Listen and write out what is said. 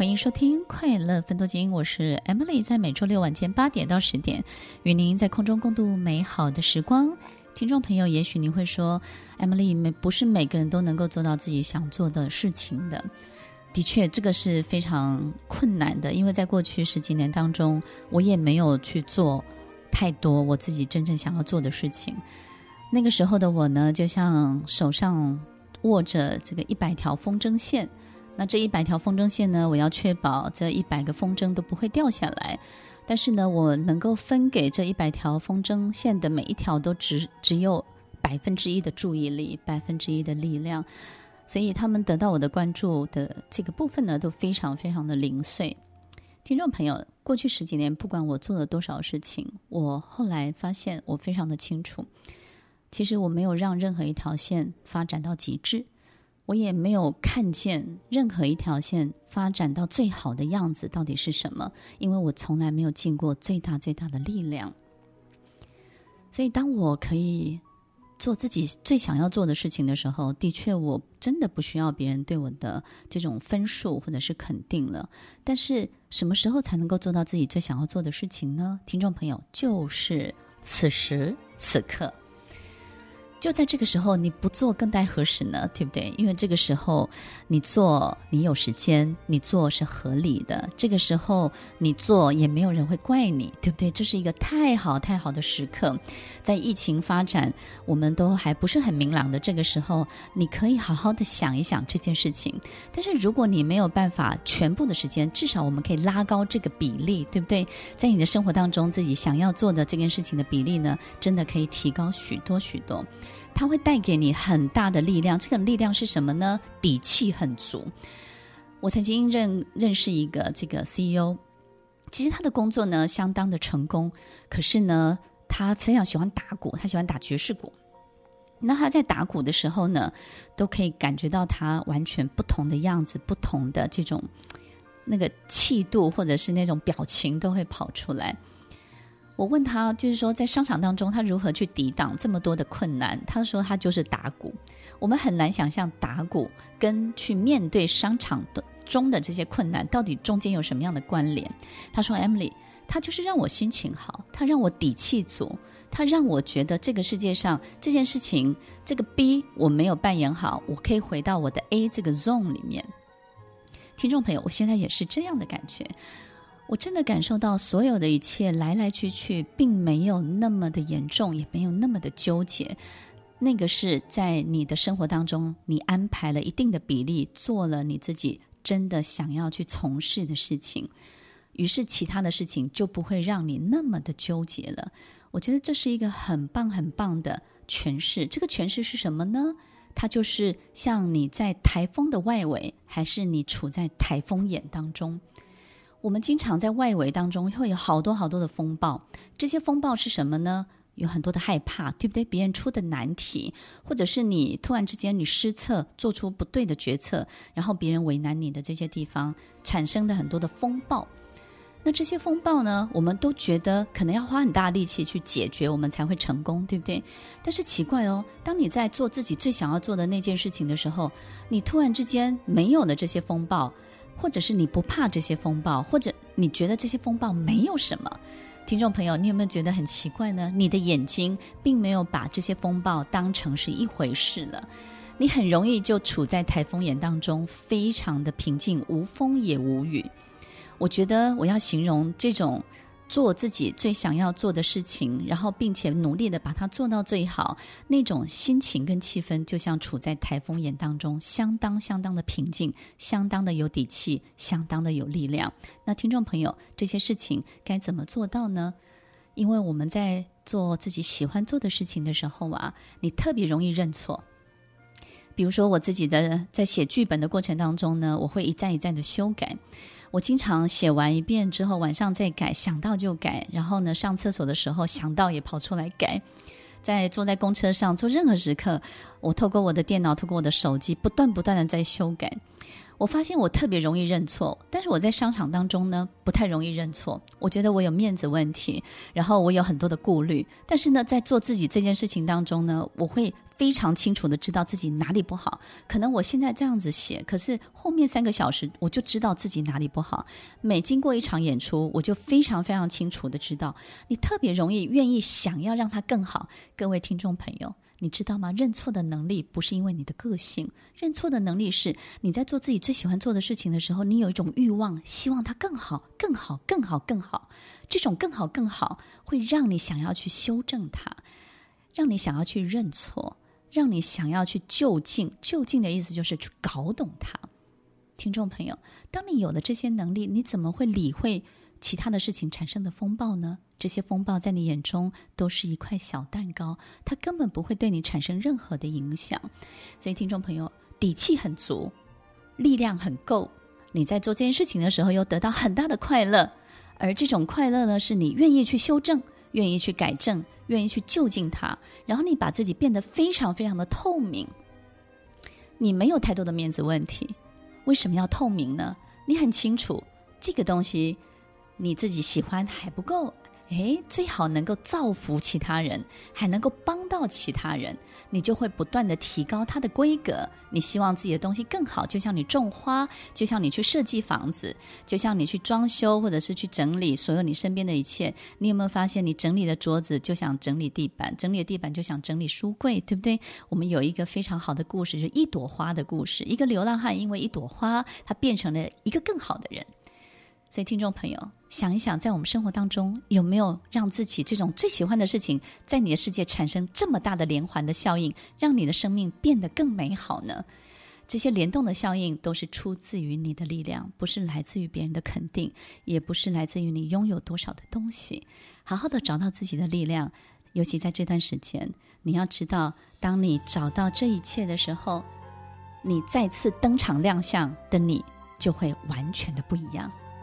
欢迎收听《快乐分多金》，我是 Emily，在每周六晚间八点到十点，与您在空中共度美好的时光。听众朋友，也许你会说，Emily，没不是每个人都能够做到自己想做的事情的。的确，这个是非常困难的，因为在过去十几年当中，我也没有去做太多我自己真正想要做的事情。那个时候的我呢，就像手上握着这个一百条风筝线，那这一百条风筝线呢，我要确保这一百个风筝都不会掉下来。但是呢，我能够分给这一百条风筝线的每一条都只只有百分之一的注意力，百分之一的力量，所以他们得到我的关注的这个部分呢，都非常非常的零碎。听众朋友，过去十几年，不管我做了多少事情，我后来发现我非常的清楚，其实我没有让任何一条线发展到极致。我也没有看见任何一条线发展到最好的样子到底是什么，因为我从来没有尽过最大最大的力量。所以，当我可以做自己最想要做的事情的时候，的确，我真的不需要别人对我的这种分数或者是肯定了。但是，什么时候才能够做到自己最想要做的事情呢？听众朋友，就是此时此刻。就在这个时候，你不做更待何时呢？对不对？因为这个时候你做，你有时间，你做是合理的。这个时候你做，也没有人会怪你，对不对？这是一个太好太好的时刻。在疫情发展，我们都还不是很明朗的这个时候，你可以好好的想一想这件事情。但是如果你没有办法全部的时间，至少我们可以拉高这个比例，对不对？在你的生活当中，自己想要做的这件事情的比例呢，真的可以提高许多许多。它会带给你很大的力量，这个力量是什么呢？底气很足。我曾经认认识一个这个 CEO，其实他的工作呢相当的成功，可是呢他非常喜欢打鼓，他喜欢打爵士鼓。那他在打鼓的时候呢，都可以感觉到他完全不同的样子，不同的这种那个气度，或者是那种表情都会跑出来。我问他，就是说在商场当中，他如何去抵挡这么多的困难？他说他就是打鼓。我们很难想象打鼓跟去面对商场的中的这些困难，到底中间有什么样的关联？他说：“Emily，他就是让我心情好，他让我底气足，他让我觉得这个世界上这件事情，这个 B 我没有扮演好，我可以回到我的 A 这个 zone 里面。”听众朋友，我现在也是这样的感觉。我真的感受到，所有的一切来来去去，并没有那么的严重，也没有那么的纠结。那个是在你的生活当中，你安排了一定的比例，做了你自己真的想要去从事的事情，于是其他的事情就不会让你那么的纠结了。我觉得这是一个很棒很棒的诠释。这个诠释是什么呢？它就是像你在台风的外围，还是你处在台风眼当中。我们经常在外围当中会有好多好多的风暴，这些风暴是什么呢？有很多的害怕，对不对？别人出的难题，或者是你突然之间你失策，做出不对的决策，然后别人为难你的这些地方产生的很多的风暴。那这些风暴呢，我们都觉得可能要花很大力气去解决，我们才会成功，对不对？但是奇怪哦，当你在做自己最想要做的那件事情的时候，你突然之间没有了这些风暴。或者是你不怕这些风暴，或者你觉得这些风暴没有什么，听众朋友，你有没有觉得很奇怪呢？你的眼睛并没有把这些风暴当成是一回事了，你很容易就处在台风眼当中，非常的平静，无风也无雨。我觉得我要形容这种。做自己最想要做的事情，然后并且努力的把它做到最好，那种心情跟气氛就像处在台风眼当中，相当相当的平静，相当的有底气，相当的有力量。那听众朋友，这些事情该怎么做到呢？因为我们在做自己喜欢做的事情的时候啊，你特别容易认错。比如说我自己的在写剧本的过程当中呢，我会一再一再的修改。我经常写完一遍之后，晚上再改，想到就改。然后呢，上厕所的时候想到也跑出来改。在坐在公车上，做任何时刻，我透过我的电脑，透过我的手机，不断不断的在修改。我发现我特别容易认错，但是我在商场当中呢，不太容易认错。我觉得我有面子问题，然后我有很多的顾虑。但是呢，在做自己这件事情当中呢，我会非常清楚的知道自己哪里不好。可能我现在这样子写，可是后面三个小时我就知道自己哪里不好。每经过一场演出，我就非常非常清楚的知道，你特别容易愿意想要让它更好。各位听众朋友。你知道吗？认错的能力不是因为你的个性，认错的能力是你在做自己最喜欢做的事情的时候，你有一种欲望，希望它更好、更好、更好、更好。这种更好、更好会让你想要去修正它，让你想要去认错，让你想要去就近。就近的意思就是去搞懂它。听众朋友，当你有了这些能力，你怎么会理会其他的事情产生的风暴呢？这些风暴在你眼中都是一块小蛋糕，它根本不会对你产生任何的影响。所以，听众朋友，底气很足，力量很够，你在做这件事情的时候又得到很大的快乐，而这种快乐呢，是你愿意去修正、愿意去改正、愿意去就近它，然后你把自己变得非常非常的透明。你没有太多的面子问题，为什么要透明呢？你很清楚这个东西你自己喜欢还不够。诶，最好能够造福其他人，还能够帮到其他人，你就会不断地提高它的规格。你希望自己的东西更好，就像你种花，就像你去设计房子，就像你去装修，或者是去整理所有你身边的一切。你有没有发现，你整理的桌子就想整理地板，整理的地板就想整理书柜，对不对？我们有一个非常好的故事，就是一朵花的故事。一个流浪汉因为一朵花，他变成了一个更好的人。所以，听众朋友，想一想，在我们生活当中，有没有让自己这种最喜欢的事情，在你的世界产生这么大的连环的效应，让你的生命变得更美好呢？这些联动的效应都是出自于你的力量，不是来自于别人的肯定，也不是来自于你拥有多少的东西。好好的找到自己的力量，尤其在这段时间，你要知道，当你找到这一切的时候，你再次登场亮相的你，就会完全的不一样。